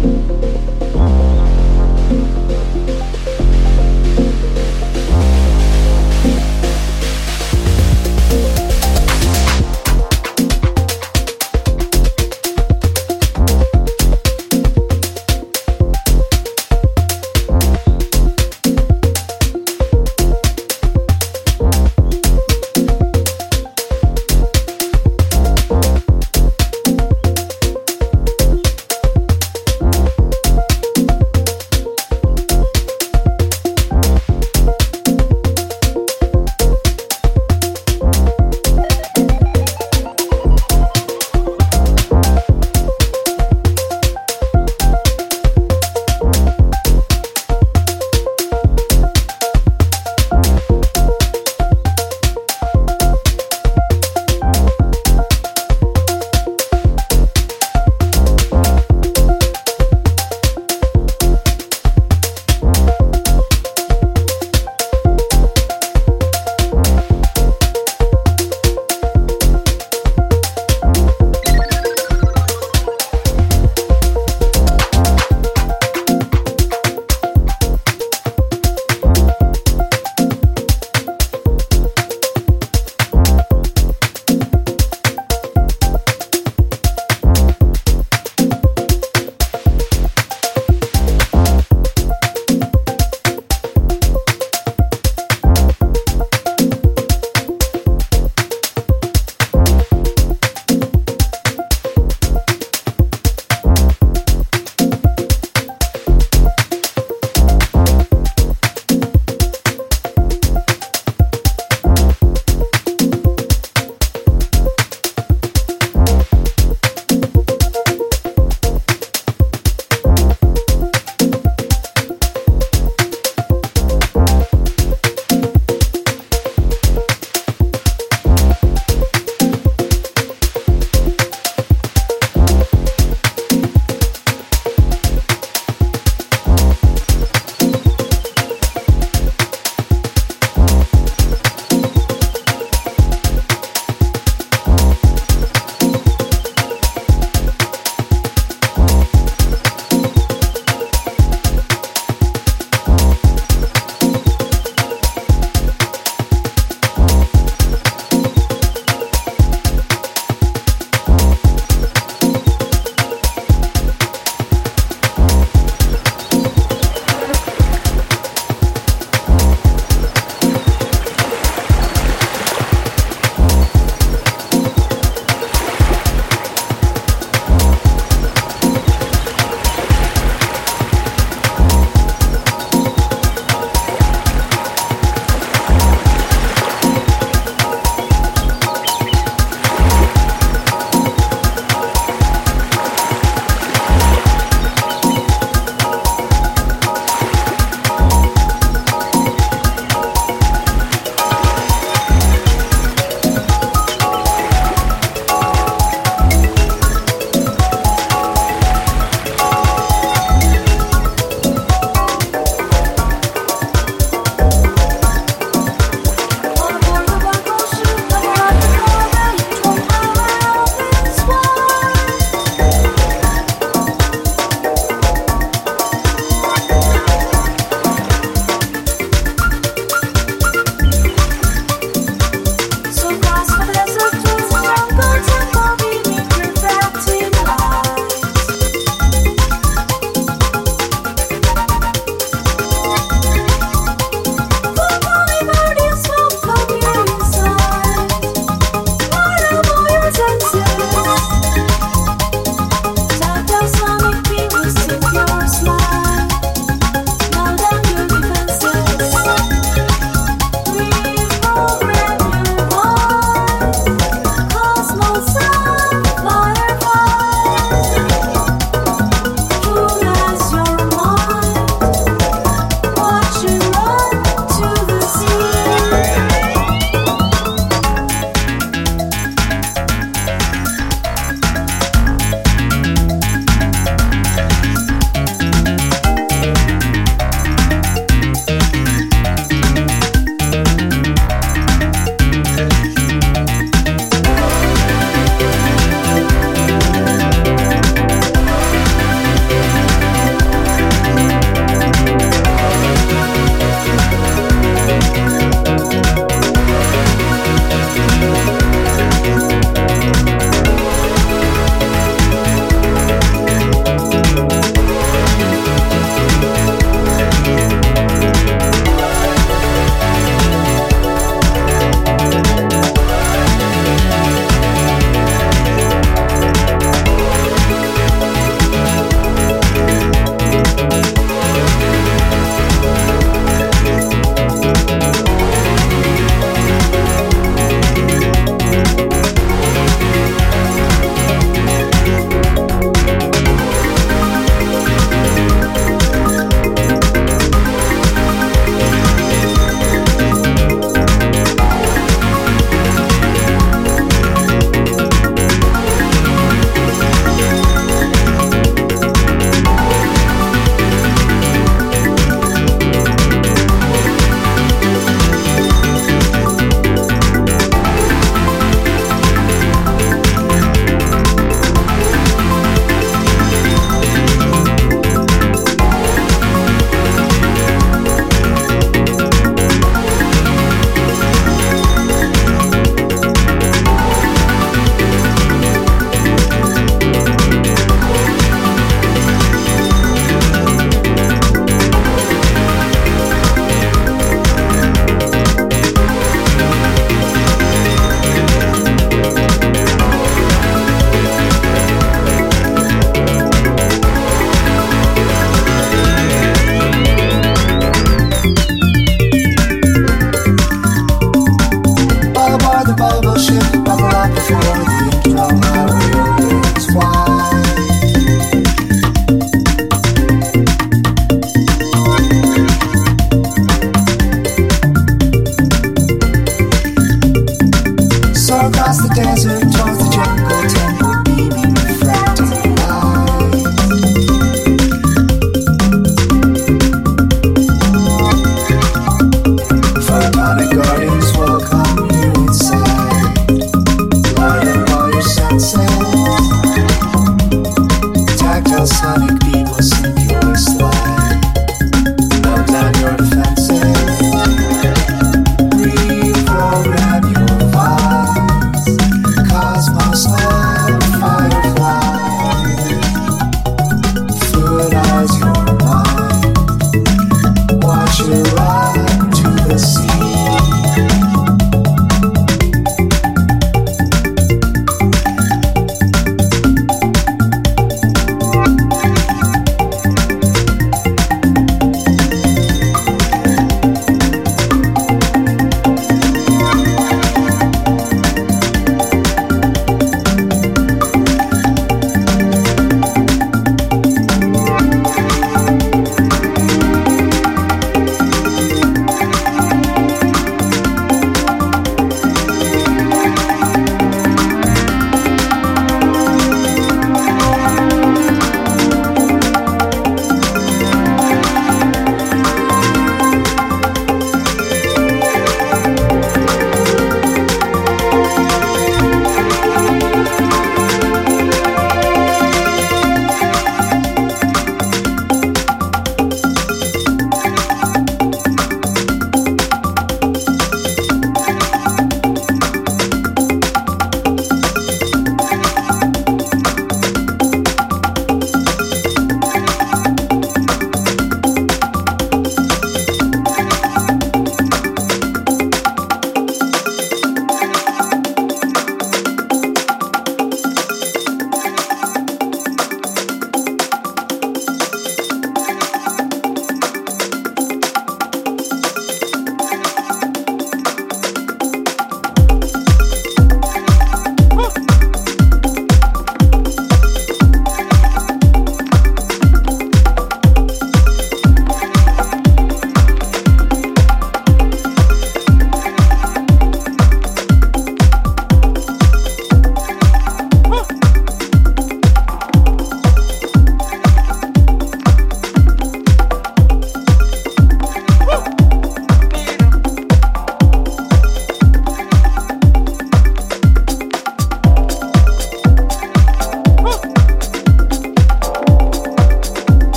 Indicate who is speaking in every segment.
Speaker 1: thank you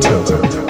Speaker 2: tilted.